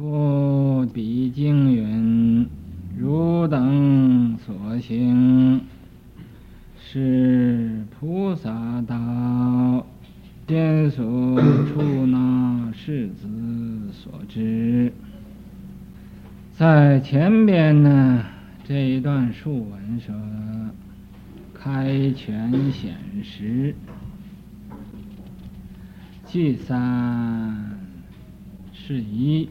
不比经云：汝等所行，是菩萨道，见所出那世子所知。在前边呢，这一段书文说，开权显实，具三是一，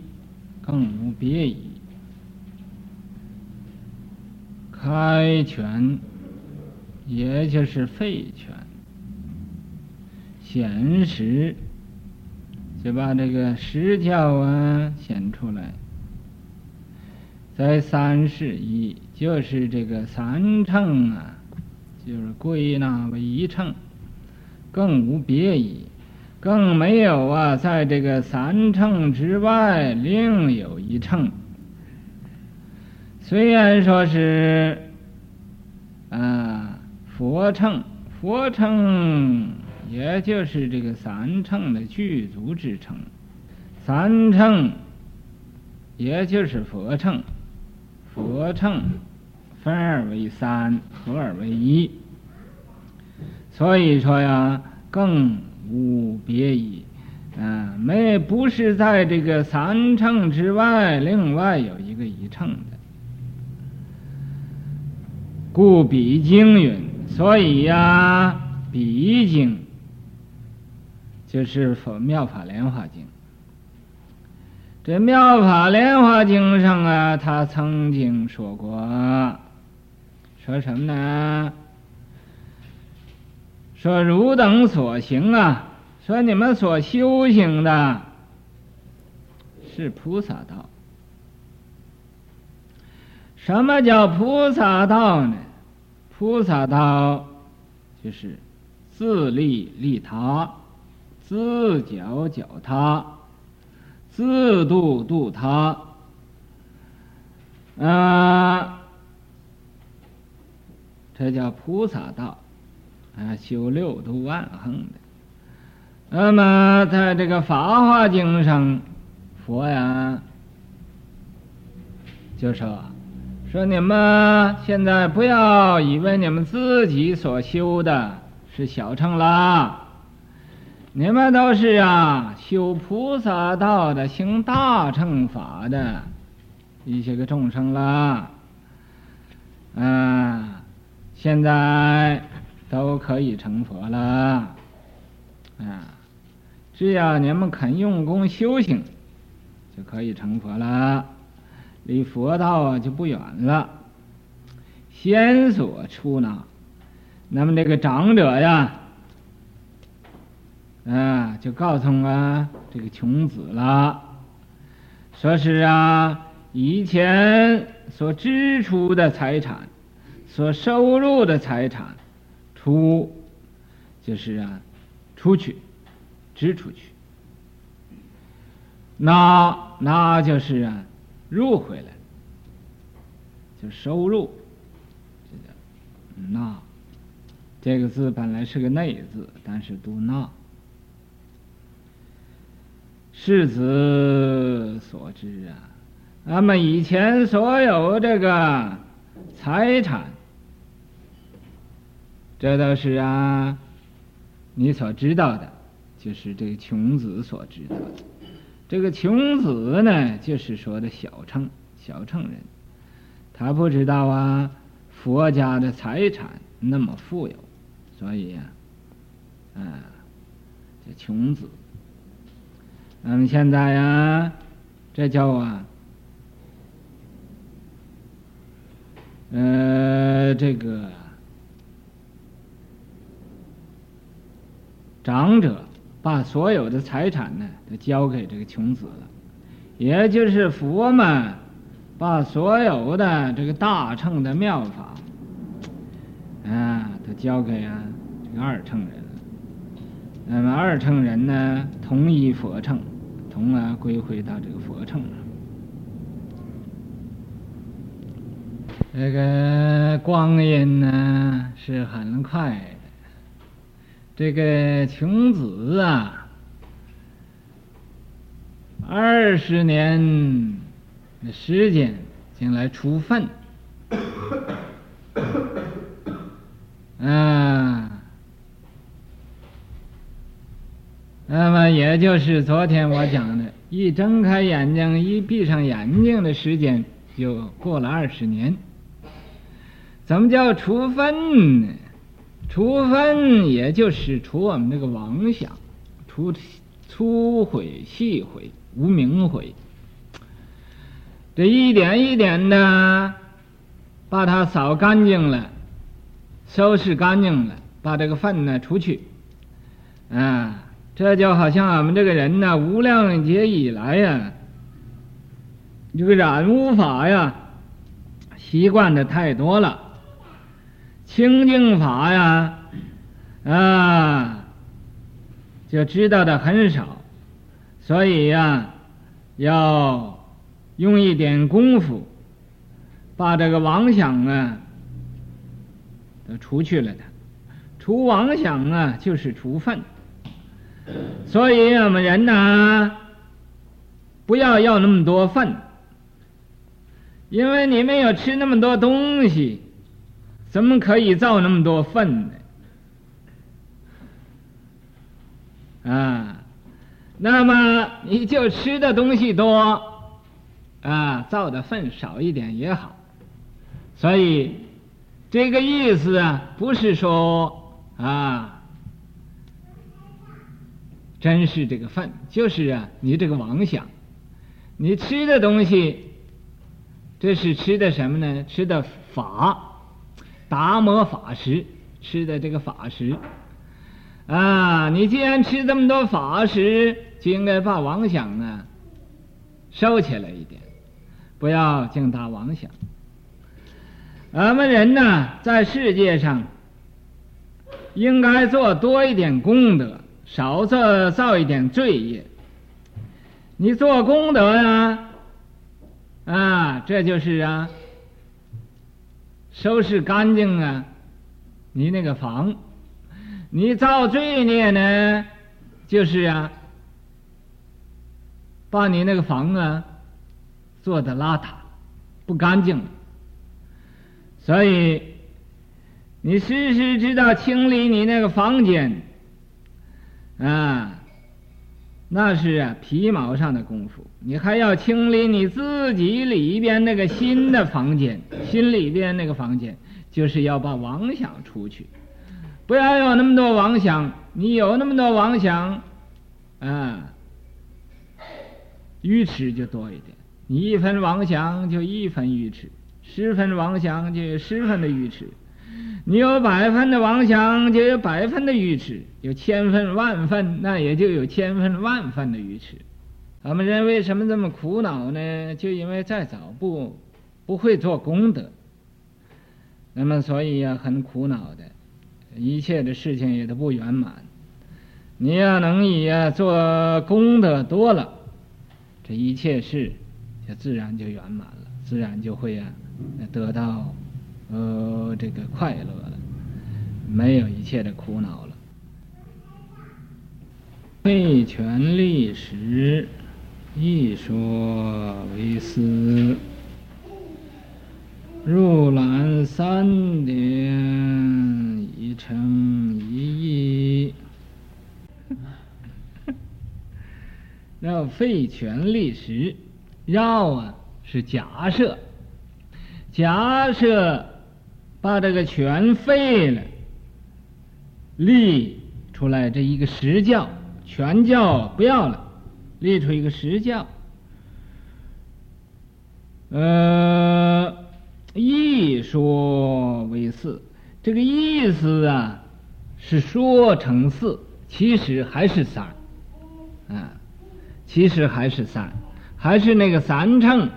更无别议。开权，也就是废权；显实，就把这个实教啊显出来。在三事宜，就是这个三乘啊，就是归纳为一乘，更无别议，更没有啊，在这个三乘之外另有一乘。虽然说是啊佛乘，佛乘也就是这个三乘的具足之乘，三乘也就是佛乘。佛乘分而为三，合而为一，所以说呀，更无别议。嗯、啊，没不是在这个三乘之外，另外有一个一乘的。故彼经云，所以呀，彼经就是《佛妙法莲华经》。这《妙法莲华经》上啊，他曾经说过，说什么呢？说汝等所行啊，说你们所修行的是菩萨道。什么叫菩萨道呢？菩萨道就是自利利他，自教教他。自度度他，啊，这叫菩萨道，啊，修六度万行的。那么，在这个《法华经》上，佛呀就说：“说你们现在不要以为你们自己所修的是小乘啦。”你们都是啊，修菩萨道的，行大乘法的一些个众生了，啊，现在都可以成佛了，啊，只要你们肯用功修行，就可以成佛了，离佛道啊就不远了。先所出纳，那么这个长者呀。啊，就告诉啊这个穷子了，说是啊以前所支出的财产，所收入的财产，出就是啊出去，支出去，那那就是啊入回来，就收入，这个那这个字本来是个内字，但是读那。世子所知啊，那么以前所有这个财产，这都是啊，你所知道的，就是这个穷子所知道的。这个穷子呢，就是说的小乘小乘人，他不知道啊，佛家的财产那么富有，所以呀，啊，这穷子。那么现在呀，这叫啊，呃，这个长者把所有的财产呢都交给这个穷子了，也就是佛们把所有的这个大乘的妙法，啊，都交给啊这个二乘人了。那么二乘人呢，同一佛乘。从而归回到这个佛乘了。这个光阴呢是很快。这个穷子啊，二十年的时间进来除粪，啊，那么也就是昨天我讲的，一睁开眼睛，一闭上眼睛的时间就过了二十年。怎么叫除粪呢？除分也就是除我们这个妄想，除粗毁、细毁、无明毁，这一点一点的把它扫干净了，收拾干净了，把这个粪呢除去，啊，这就好像我们这个人呢，无量劫以来呀，这个染污法呀，习惯的太多了。清净法呀，啊，就知道的很少，所以呀，要用一点功夫，把这个妄想啊都除去了的。除妄想啊，就是除粪。所以我们人呐，不要要那么多粪，因为你没有吃那么多东西。怎么可以造那么多粪呢？啊，那么你就吃的东西多，啊，造的粪少一点也好。所以这个意思啊，不是说啊，真是这个粪，就是啊，你这个妄想，你吃的东西，这是吃的什么呢？吃的法。达摩法食吃的这个法食啊，你既然吃这么多法食，就应该把妄想呢收起来一点，不要净打妄想。我们人呢，在世界上应该做多一点功德，少做造一点罪业。你做功德呀，啊，这就是啊。收拾干净啊，你那个房，你造罪孽呢，就是啊，把你那个房啊做的邋遢，不干净。所以你时时知道清理你那个房间啊。那是啊，皮毛上的功夫，你还要清理你自己里边那个心的房间，心里边那个房间，就是要把妄想出去，不要有那么多妄想。你有那么多妄想，啊，愚痴就多一点。你一分妄想就一分愚痴，十分妄想就有十分的愚痴。你有百分的妄想，就有百分的愚痴；有千分万分，那也就有千分万分的愚痴。我们人为什么这么苦恼呢？就因为再早不不会做功德，那么所以呀，很苦恼的，一切的事情也都不圆满。你要能以呀做功德多了，这一切事就自然就圆满了，自然就会呀得到。呃，这个快乐了，没有一切的苦恼了。废权利时，一说为四，入览三典，已成一亿。那废权利时，绕啊是假设，假设。把这个全废了，立出来这一个实教，全教不要了，立出一个实教。呃，义说为四，这个意思啊是说成四，其实还是三，啊，其实还是三，还是那个三乘，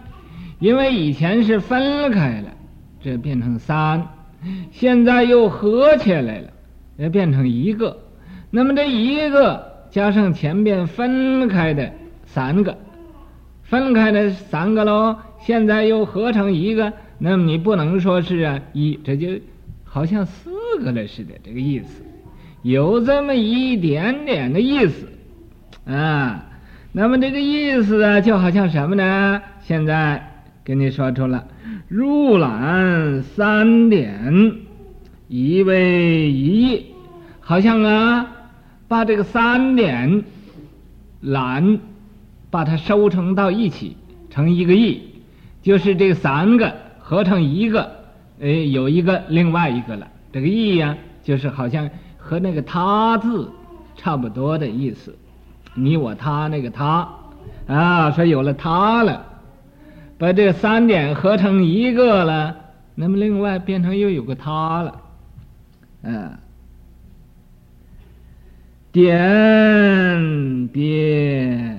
因为以前是分开了。这变成三，现在又合起来了，也变成一个。那么这一个加上前边分开的三个，分开的三个喽，现在又合成一个。那么你不能说是啊一，这就好像四个了似的，这个意思，有这么一点点的意思啊。那么这个意思啊，就好像什么呢？现在跟你说出了，入览三点，一位一，好像啊，把这个三点览，把它收成到一起，成一个亿，就是这三个合成一个，哎，有一个另外一个了。这个亿呀、就是好像和那个他字差不多的意思。你我他那个他，啊，说有了他了，把这三点合成一个了，那么另外变成又有个他了，嗯，点别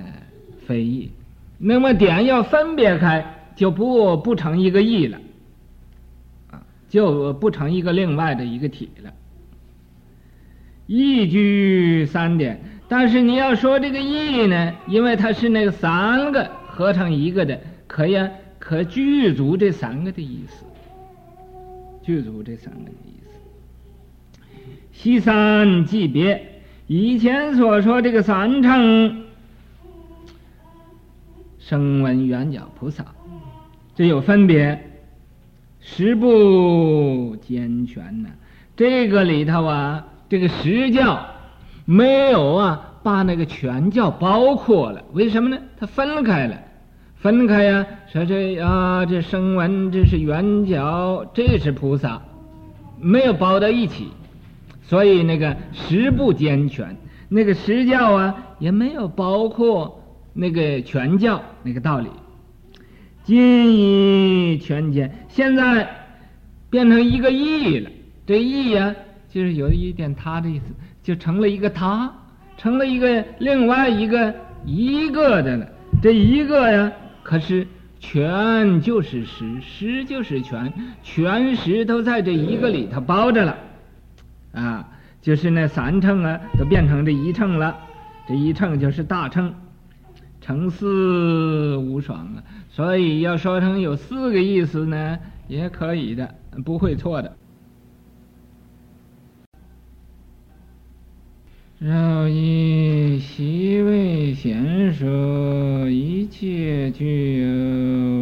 非义，那么点要分别开，就不不成一个义了，就不成一个另外的一个体了，义居三点。但是你要说这个义呢，因为它是那个三个合成一个的，可以可具足这三个的意思，具足这三个的意思。西三即别，以前所说这个三乘，声闻缘觉菩萨，这有分别，十不兼全呢。这个里头啊，这个十教。没有啊，把那个全教包括了，为什么呢？它分开了，分开呀、说这啊，这声闻这是圆觉，这是菩萨，没有包到一起，所以那个实不兼全，那个实教啊也没有包括那个全教那个道理。今以全兼，现在变成一个义了，这义呀、就是有一点他的意思。就成了一个他，成了一个另外一个一个的了。这一个呀，可是全就是实，实就是全，全实都在这一个里头包着了。啊，就是那三乘啊，都变成这一乘了。这一乘就是大乘，乘四无双啊。所以要说成有四个意思呢，也可以的，不会错的。饶益昔为先说，一切具有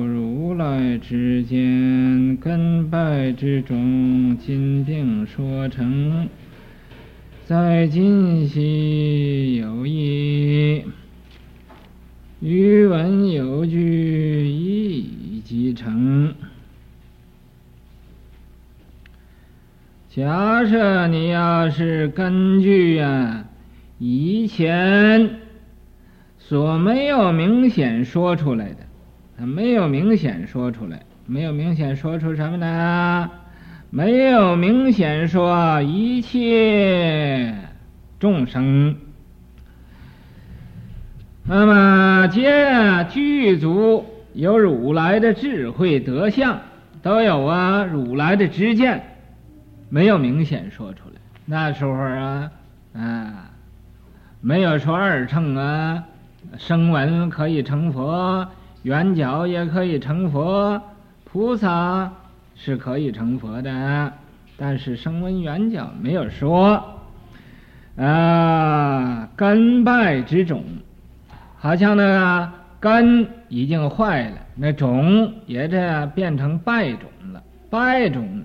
如来之见，根败之中，今并说成。在今昔有义，余闻有据，一即成。假设你要是根据啊。以前所没有明显说出来的，没有明显说出来，没有明显说出什么呢？没有明显说一切众生。那么，皆具足有如来的智慧德相，都有啊如来的知见，没有明显说出来。那时候啊，啊。没有说二乘啊，声闻可以成佛，缘觉也可以成佛，菩萨是可以成佛的，但是声闻缘觉没有说。啊，根败之种，好像那个根已经坏了，那种也这变成败种了。败种，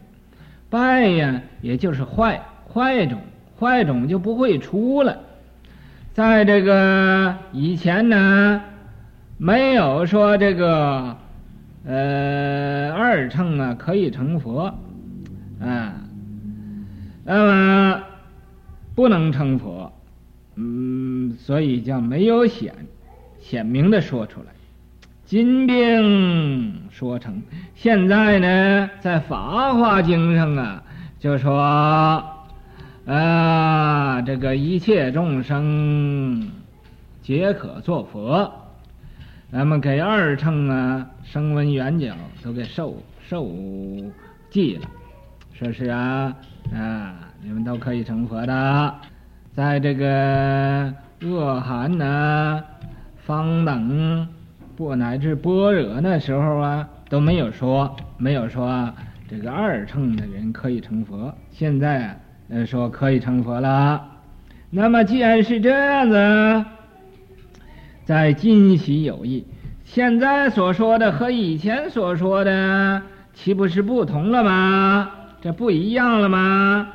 败呀，也就是坏，坏种，坏种就不会出了。在这个以前呢，没有说这个，呃，二乘啊可以成佛，啊，那么不能成佛，嗯，所以叫没有显显明的说出来。金并说成，现在呢，在《法华经》上啊，就说。啊，这个一切众生皆可作佛，咱们给二乘啊，声闻缘觉都给受受记了，说是啊啊，你们都可以成佛的。在这个恶寒呢，方等不乃至般若那时候啊，都没有说没有说这个二乘的人可以成佛。现在啊。呃，说可以成佛了。那么既然是这样子，在今昔有异。现在所说的和以前所说的，岂不是不同了吗？这不一样了吗？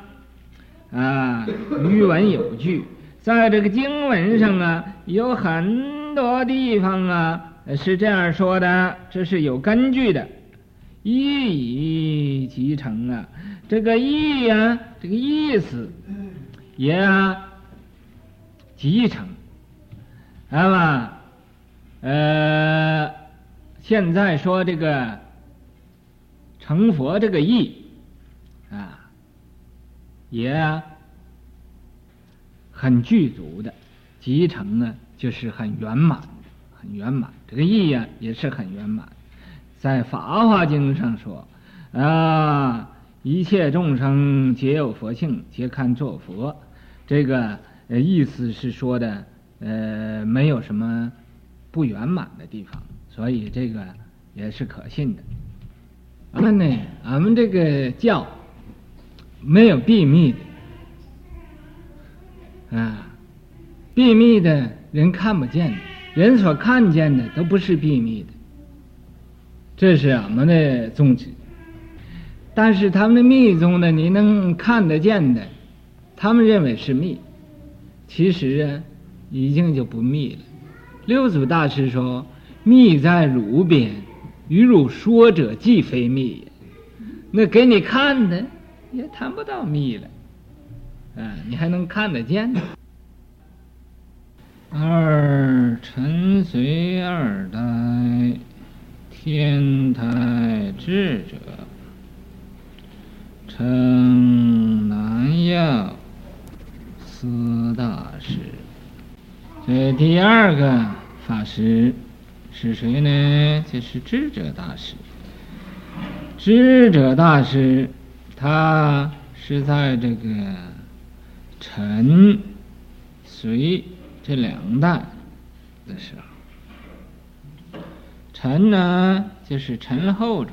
啊，语文有据，在这个经文上啊，有很多地方啊是这样说的，这是有根据的。意以即成啊，这个意呀，这个意思也啊，即成，那么呃，现在说这个成佛这个意啊。也很具足的，即成呢，就是很圆满，很圆满。这个意呀，也是很圆满。在《法华经》上说，啊，一切众生皆有佛性，皆堪作佛。这个意思是说的，呃，没有什么不圆满的地方，所以这个也是可信的。俺们呢，俺们这个教。没有秘密的啊，秘密的人看不见的，人所看见的都不是秘密的，这是俺们的宗旨。但是他们的密宗呢，你能看得见的，他们认为是密，其实啊，已经就不密了。六祖大师说：“密在汝边，与汝说者即非密也。”那给你看的。也谈不到密了，啊，你还能看得见？二辰随二代，天台智者，称南药师大师。这第二个法师是谁呢？就是智者大师。智者大师。他是在这个辰、隋这两代的时候，辰呢就是陈后主，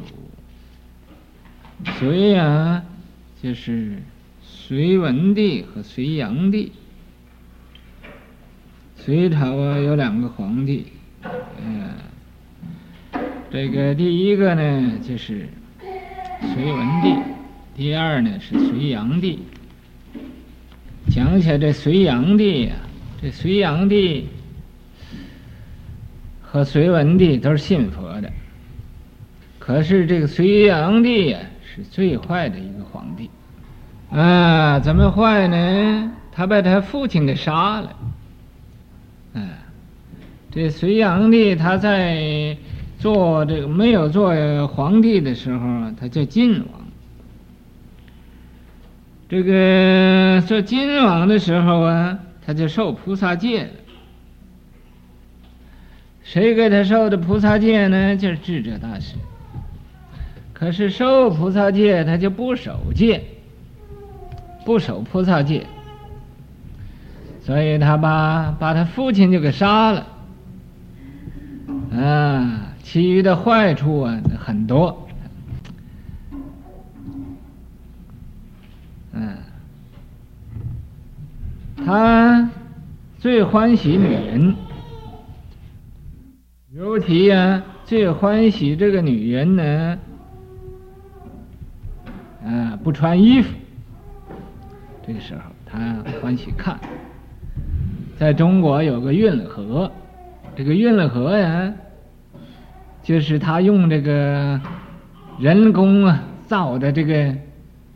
隋啊就是隋文帝和隋炀帝。隋朝啊有两个皇帝，嗯，这个第一个呢就是隋文帝。第二呢是隋炀帝，讲起来这隋炀帝呀，这隋炀帝和隋文帝都是信佛的，可是这个隋炀帝呀是最坏的一个皇帝，啊，怎么坏呢？他把他父亲给杀了，啊，这隋炀帝他在做这个没有做皇帝的时候，他叫晋王。这个做晋王的时候啊，他就受菩萨戒。谁给他受的菩萨戒呢？就是智者大师。可是受菩萨戒，他就不守戒，不守菩萨戒，所以他把把他父亲就给杀了。啊，其余的坏处啊很多。他最欢喜女人，尤其呀、最欢喜这个女人呢，啊，不穿衣服。这个时候，他欢喜看。在中国有个运河，这个运河呀，就是他用这个人工啊造的这个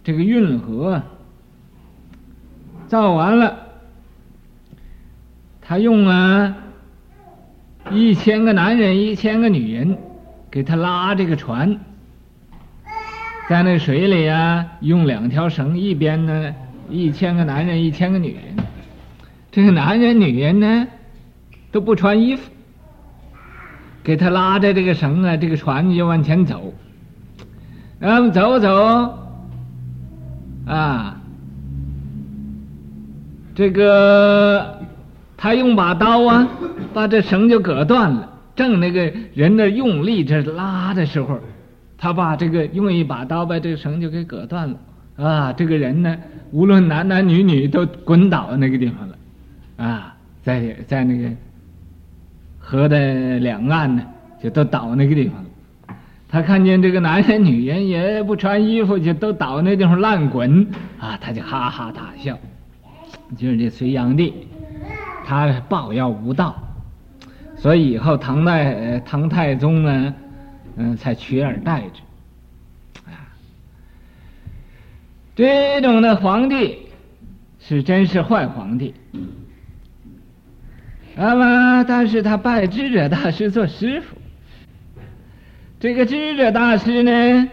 这个运河，造完了。他用啊，一千个男人，一千个女人，给他拉这个船，在那水里啊，用两条绳，一边呢，一千个男人，一千个女人，这个男人女人呢，都不穿衣服，给他拉着这个绳啊，这个船就往前走，然后走走，啊，这个。他用把刀啊，把这绳就割断了。正那个人的用力这拉的时候，他把这个用一把刀把这个绳就给割断了。啊，这个人呢，无论男男女女都滚倒那个地方了。啊，在在那个河的两岸呢，就都倒那个地方。他看见这个男人女人也不穿衣服，就都倒那地方乱滚啊，他就哈哈大笑。就是这隋炀帝，他抱要无道，所以以后唐代唐太宗呢，嗯、才取而代之。啊，这种的皇帝是真是坏皇帝。那么，但是他拜智者大师做师傅。这个智者大师呢，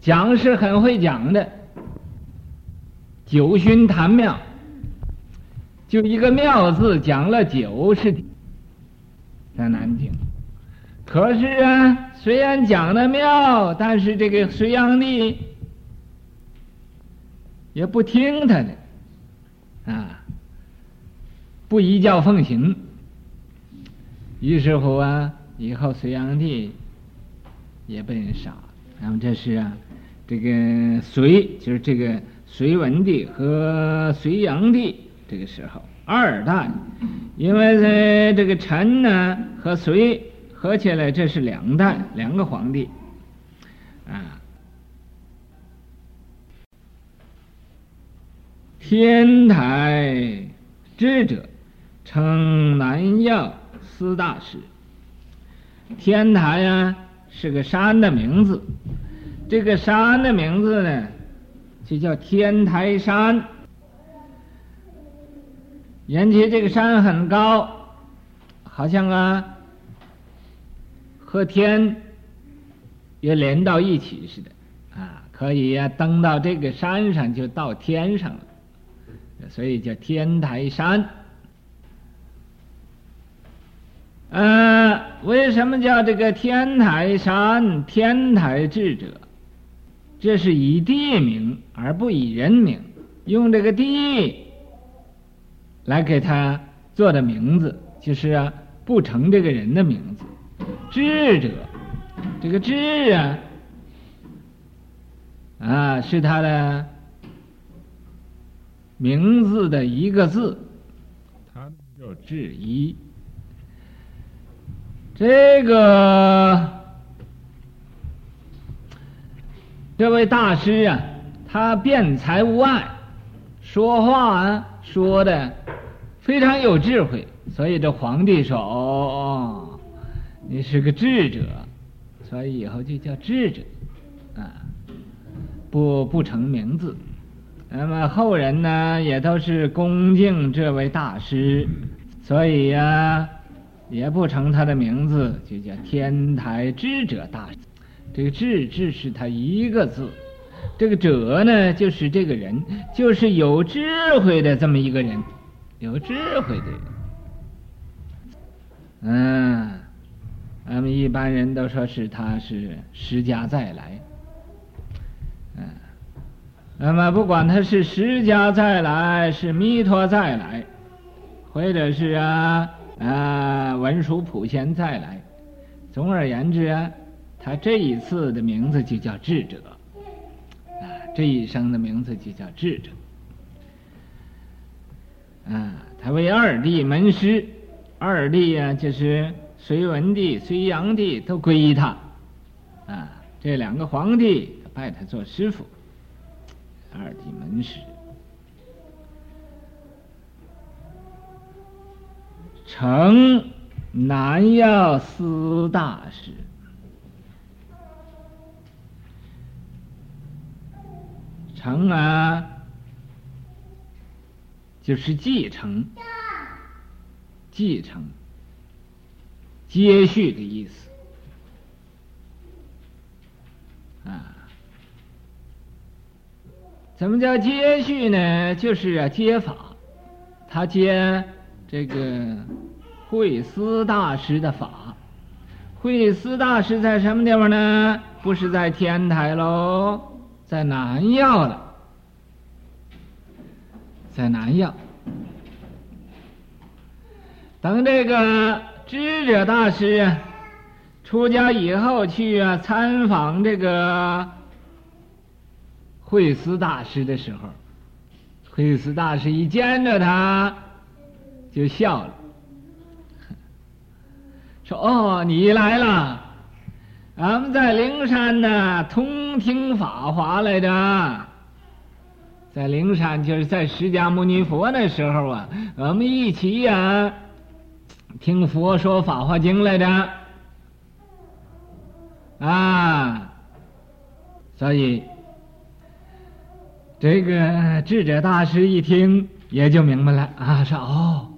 讲是很会讲的。九旬谈妙，就一个妙字讲了九十天，在南京。可是啊，虽然讲的妙，但是这个隋炀帝也不听他的，啊，不依教奉行。于是乎啊。以后隋炀帝也被人杀了，那么这是啊，这个隋就是这个隋文帝和隋炀帝这个时候二代，因为在这个陈呢和隋合起来，这是两代两个皇帝啊。天台智者称南药司大师。天台呀，是个山的名字，这个山的名字呢，就叫天台山。因其这个山很高，好像啊，和天也连到一起似的，啊，可以呀，登到这个山上就到天上了，所以叫天台山。呃，为什么叫这个天台山、天台智者？这是以地名而不以人名，用这个地来给他做的名字，就是啊，不成这个人的名字。智者，这个智啊，啊，是他的名字的一个字，他叫智一。这个这位大师啊，他辩才无碍，说话啊说的非常有智慧，所以这皇帝说：“哦，你是个智者，所以以后就叫智者，啊，不不成名字。那么后人呢，也都是恭敬这位大师，所以呀、”也不成他的名字，就叫天台智者大师。这个智智是他一个字，这个者呢，就是这个人，就是有智慧的这么一个人，有智慧的人。嗯，咱们一般人都说是他是释迦再来。嗯，那么不管他是释迦再来，是弥陀再来，或者是啊。啊，文殊普贤再来。总而言之啊，他这一次的名字就叫智者，啊，这一生的名字就叫智者。啊，他为二帝门师，二帝啊，就是隋文帝、隋炀帝都皈依他，啊，这两个皇帝拜他做师傅，二帝门师。称南药司大师，承啊，就是继承、继承、接续的意思啊。怎么叫接续呢？就是啊，接法，他接。这个慧思大师的法，慧思大师在什么地方呢？不是在天台喽，在南药了，在南药。等这个智者大师出家以后去啊参访这个慧思大师的时候，慧思大师一见着他。就笑了，说：“哦，你来了，俺们在灵山呢，通听法华来着。在灵山就是在释迦牟尼佛那时候啊，我们一起呀、啊，听佛说《法华经》来着。啊，所以这个智者大师一听也就明白了啊，说哦，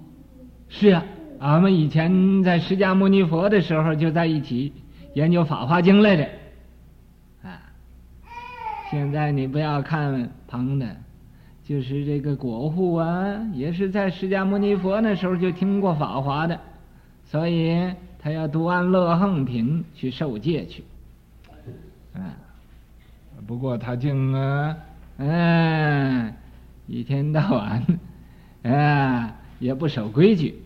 是啊。”俺们以前在释迦牟尼佛的时候就在一起研究《法华经》来着，啊！现在你不要看旁的，就是这个果护啊，也是在释迦牟尼佛那时候就听过法华的，所以他要读完乐横品去受戒去，啊！不过他竟啊，嗯，一天到晚啊也不守规矩。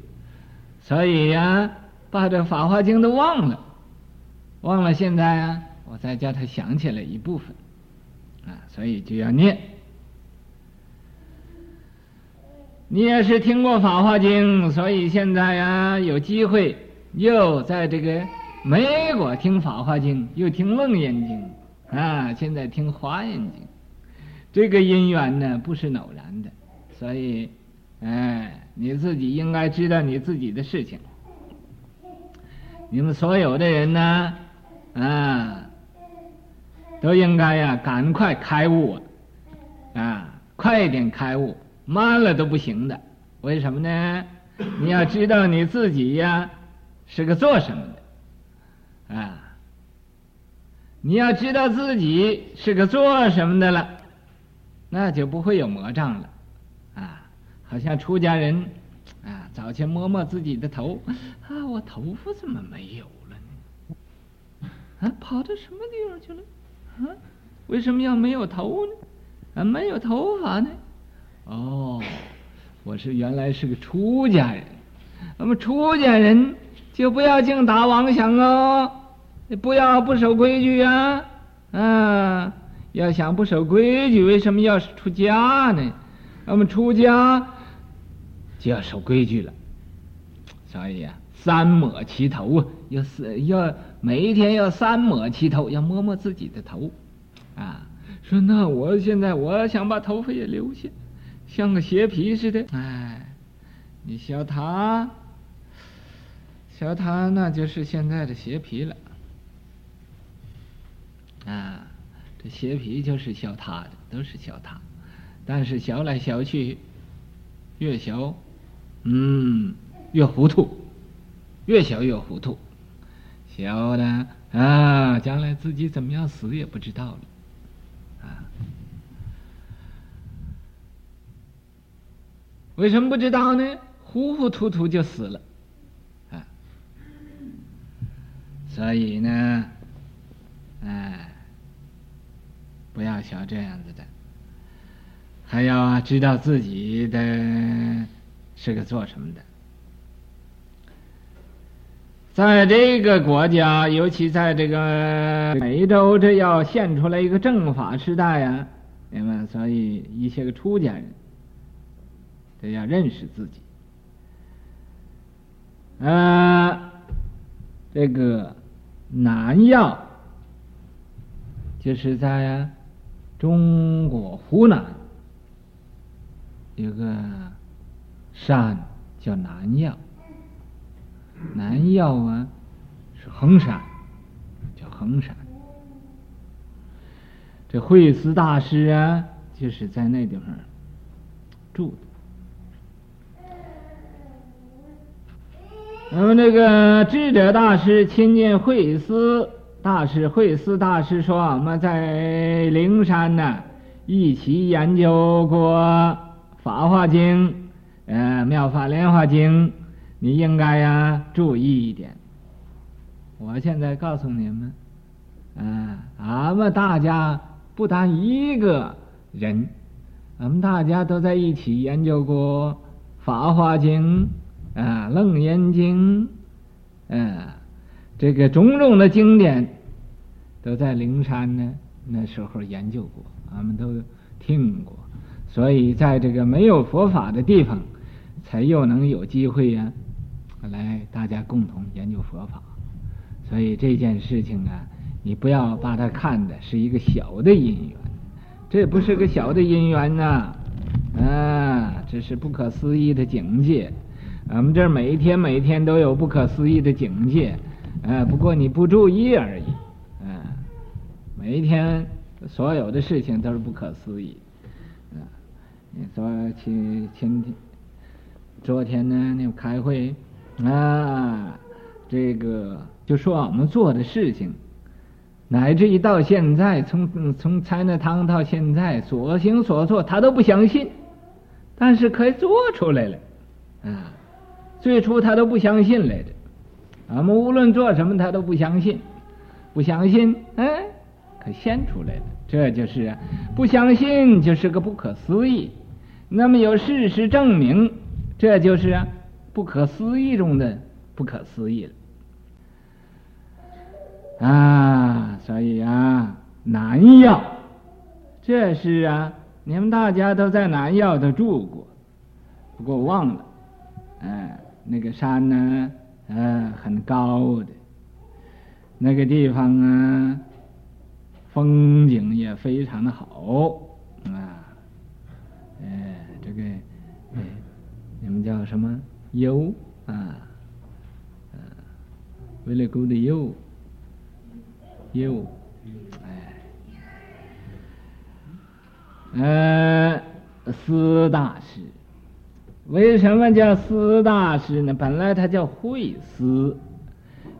所以呀，把这《法华经》都忘了，忘了。现在啊，我再叫他想起来一部分，啊，所以就要念。你也是听过《法华经》，所以现在呀，有机会又在这个美国听《法华经》，又听《楞严经》，啊，现在听《华严经》，这个因缘呢，不是偶然的，所以，哎。你自己应该知道你自己的事情。你们所有的人呢，啊，都应该呀，赶快开悟，啊，快点开悟，慢了都不行的。为什么呢？你要知道你自己呀，是个做什么的，啊，你要知道自己是个做什么的了，那就不会有魔障了。啊好像出家人，啊，早前摸摸自己的头，啊，我头发怎么没有了呢？啊，跑到什么地方去了？啊，为什么要没有头呢？啊，没有头发呢？哦，我是原来是个出家人。那么出家人就不要净打妄想哦，不要不守规矩啊！啊，要想不守规矩，为什么要出家呢？那么出家。就要守规矩了，所以啊，三抹其头啊，要是要每一天要三抹其头，要摸摸自己的头，啊，说那我现在我想把头发也留下，像个鞋皮似的，哎，你削他，小他那就是现在的鞋皮了，啊，这鞋皮就是小他的，都是小他，但是削来削去，越削。嗯，越糊涂，越削越糊涂，削的啊，将来自己怎么样死也不知道了，为什么不知道呢？糊糊涂涂就死了，啊！所以呢，哎，不要学这样子的，还要知道自己的。是个做什么的？在这个国家，尤其在这个美洲，这要现出来一个正法时代呀，明白？所以一些个出家人，得要认识自己。啊，这个南药，就是在中国湖南有个。山叫南药，南药啊是衡山，叫衡山。这慧思大师啊，就是在那地方住的。那么那个智者大师亲近慧思大师，慧思大师说：“我们在灵山呢，一起研究过《法华经》。”呃，《妙法莲华经》，你应该呀注意一点。我现在告诉你们，啊，俺们大家不单一个人，俺们大家都在一起研究过《法华经》啊，《楞严经》嗯，这个种种的经典，都在灵山呢。那时候研究过，俺们都听过，所以在这个没有佛法的地方。才又能有机会呀，来大家共同研究佛法。所以这件事情啊，你不要把它看的是一个小的因缘，这不是个小的因缘呐，啊，这是不可思议的境界。俺们这儿每一天每一天都有不可思议的境界，啊，不过你不注意而已，啊，每一天所有的事情都是不可思议，啊，你说前前天、昨天呢，那开会啊，这个。就说我们做的事情，乃至于到现在，从从参那汤到现在所行所做，他都不相信，但是可以做出来了，啊，最初他都不相信来着，俺们无论做什么，他都不相信，不相信，哎，可现出来了，这就是啊不相信，就是个不可思议。那么有事实证明，这就是啊不可思议中的不可思议了。啊，所以啊，南药，这是啊，你们大家都在南药都住过，不过忘了，哎，那个山呢，呃，很高的，那个地方啊，风景也非常的好啊，哎，这个，哎，你们叫什么？优啊，呃，very good 优。有，哎，呃，师大师，为什么叫司大师呢？本来他叫慧思，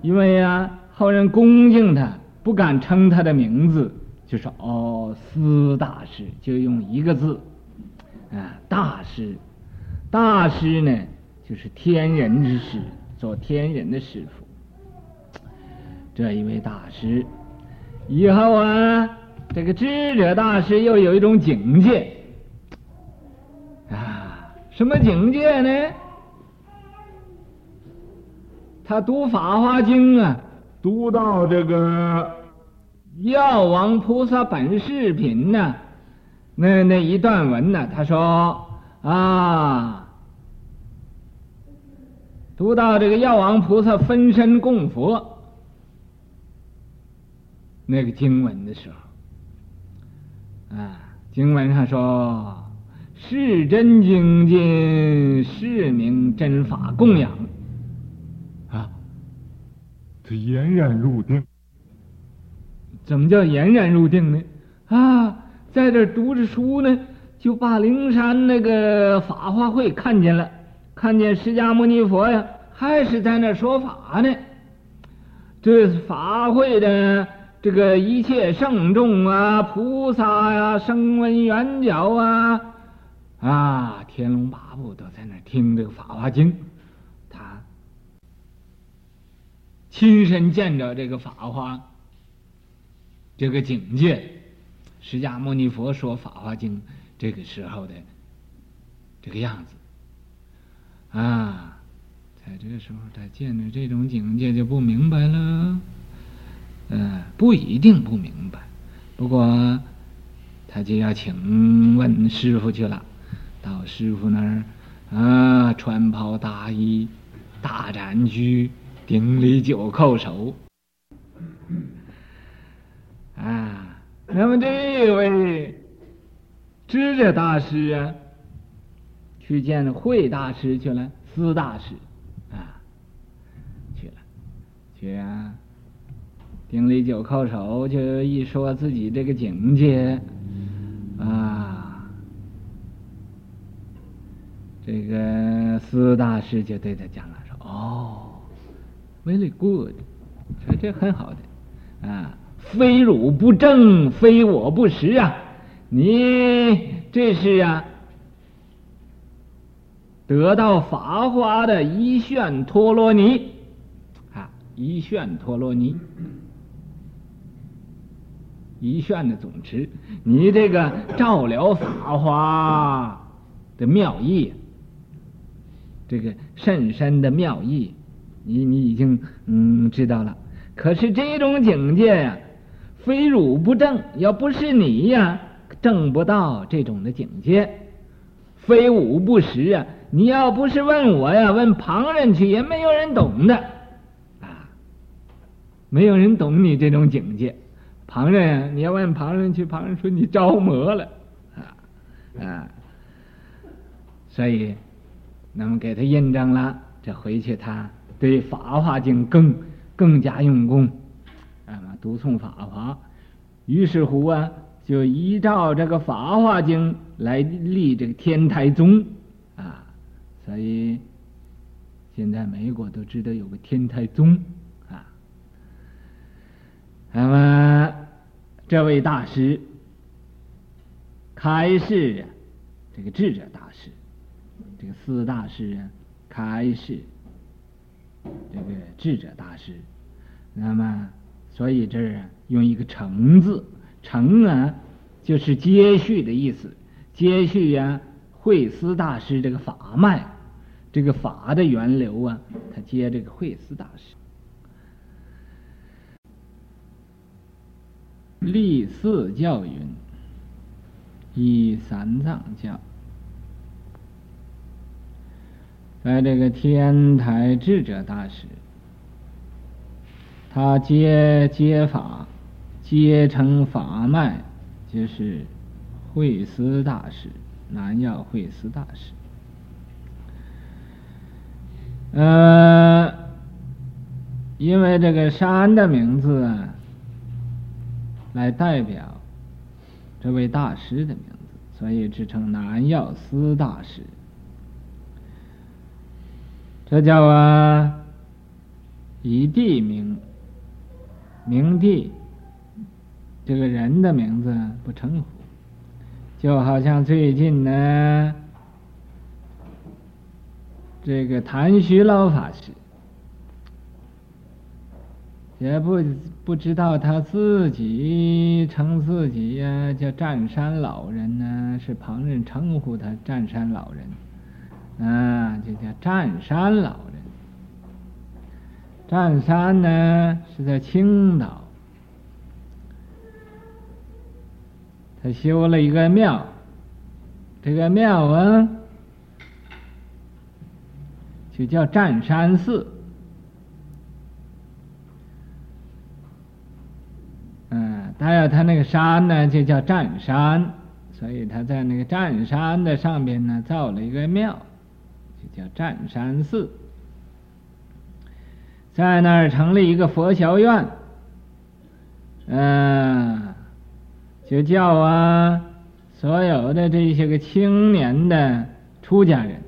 因为、啊，后人恭敬他，不敢称他的名字，就说哦，司大师，就用一个字，啊，大师，大师呢，就是天人之师，做天人的师傅，这一位大师。以后啊，这个智者大师又有一种境界，什么境界呢？他读《法华经》啊，读到这个药王菩萨本事品呢，那那一段文呢，他说啊，读到这个药王菩萨分身供佛。那个经文的时候，啊，经文上说：“是真精进，是名真法供养。”啊，他俨然入定。怎么叫俨然入定呢？啊，在这读着书呢，就把灵山那个法华会看见了，看见释迦牟尼佛呀，还是在那说法呢。这法会的。这个一切圣众啊，菩萨呀、啊，声闻缘觉啊，啊，天龙八部都在那听这个《法华经》，他亲身见着这个法华这个境界，释迦牟尼佛说《法华经》这个时候的这个样子，啊，在这个时候他见着这种境界就不明白了。呃，不一定不明白，不过他就要请问师傅去了。到师傅那儿啊，穿袍大衣，大展居，顶礼九叩首。啊，那么这位智者大师啊，去见慧大师去了，司大师啊，去了，去啊。顶礼九叩首，就一说自己这个境界啊，这个师大师就对他讲了，说：“哦，very good，说这很好的啊，非汝不正，非我不实啊，你这是啊，得到法华的一炫陀罗尼啊，一炫陀罗尼。”一炫的总持，你这个照了法华的妙义，这个甚深的妙意，你你已经嗯知道了。可是这种境界呀，非汝不证，要不是你呀，证不到这种的境界；非吾不识啊，你要不是问我呀，问旁人去也没有人懂的，啊，没有人懂你这种境界。旁人，你要问旁人去，旁人说你着魔了，啊啊，所以，那么给他印证了，这回去他对《法华经》更更加用功，啊，读诵法华，于是乎啊，就依照这个《法华经》来立这个天台宗，啊，所以现在美国都知道有个天台宗，啊，那么。这位大师开示，这个智者，这个四大师啊，开始这个智者大师。那么，所以这儿，用一个承字，承啊，就是接续的意思，接续呀，慧思大师这个法脉，这个法的源流啊，他接这个慧思大师。立四教云：依三藏教，在这个天台智者大师，他接接法，接成法脉，就是慧思大师，南药慧思大师。呃，因为这个山的名字啊。来代表这位大师的名字，所以只称南药思大师。这叫啊，以地名，名地，这个人的名字不称呼，就好像最近呢，这个谭徐老法师。也不不知道他自己称自己呀、叫占山老人呢，是旁人称呼他占山老人，啊，就叫占山老人。占山呢是在青岛，他修了一个庙，这个庙啊，就叫占山寺。嗯还有他那个山呢，就叫占山，所以他在那个占山的上边呢，造了一个庙，叫占山寺，在那儿成立一个佛学院，嗯，就叫啊，所有的这些个青年的出家人，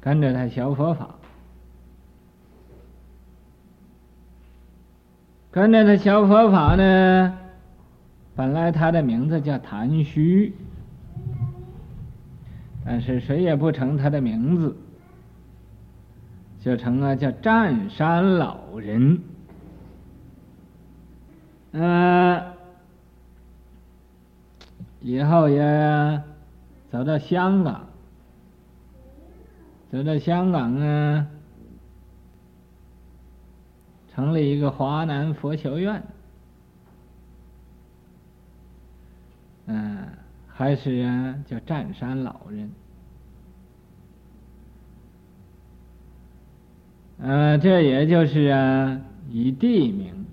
跟着他学佛法。跟着他学佛法呢，本来他的名字叫谭虚，但是谁也不称他的名字，就称啊叫占山老人。嗯，以后也走到香港，走到香港啊。成立一个华南佛学院，嗯，还是啊叫占山老人，呃，这也就是啊以地名，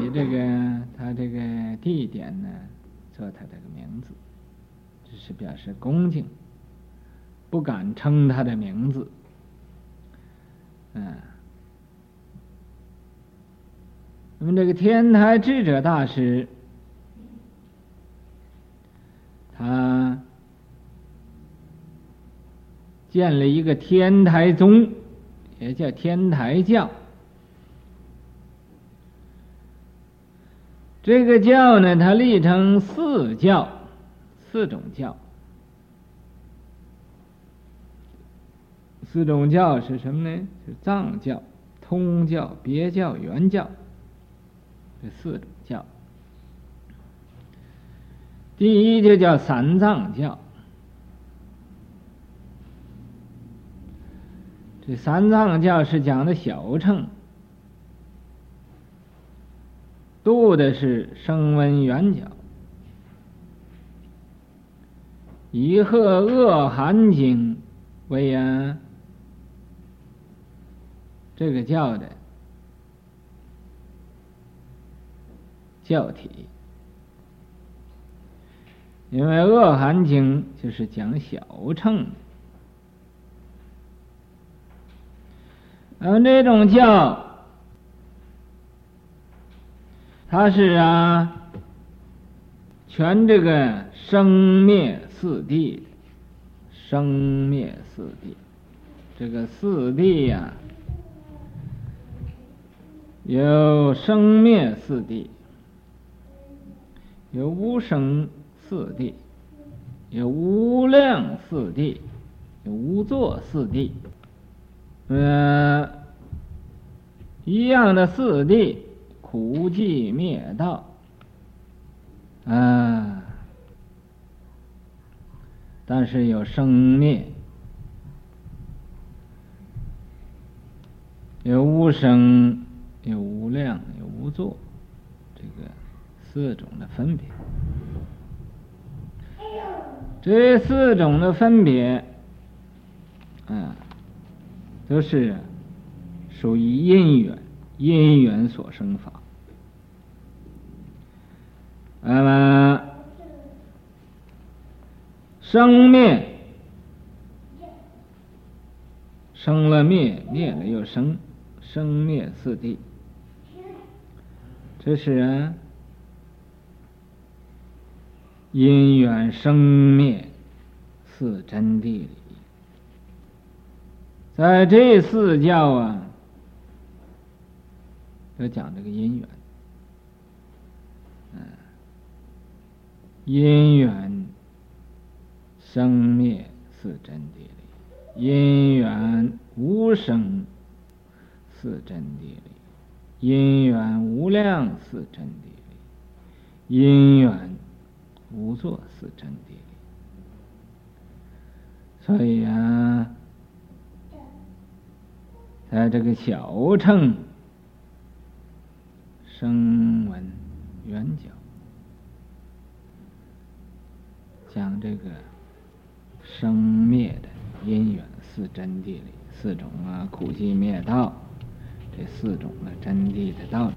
以这个他这个地点呢做他这个名字，只是表示恭敬，不敢称他的名字，嗯。那么这个天台智者大师，他建了一个天台宗，也叫天台教。这个教呢，它立成四教，四种教。四种教是什么呢？是藏教、通教、别教、圆教。这四种教，第一就叫三藏教。这三藏教是讲的小乘，度的是声闻缘觉，以贺恶寒经为啊这个教的教体，因为恶寒经就是讲小乘的，而这种教。它是啊，全这个生灭四谛，生灭四谛，这个四谛呀，有生灭四谛，有无生四谛，有无量四谛，有无作四谛，呃，一样的四谛。苦寂灭道，啊，但是有生灭，有无生，有无量，有无作，这个四种的分别。这四种的分别，啊，都是属于因缘。因缘所生法，那么生灭，生了灭，灭了又生，生灭四谛，这是啊，因缘生灭四真谛里，在这四教啊。要讲这个因缘，嗯，因缘生灭四真谛理，因缘无生四真谛理，因缘无量四真谛理，因缘无作四真谛里。所以啊，在这个小乘。声闻缘觉，讲这个生灭的因缘四真谛里四种啊，苦集灭道这四种的真谛的道理。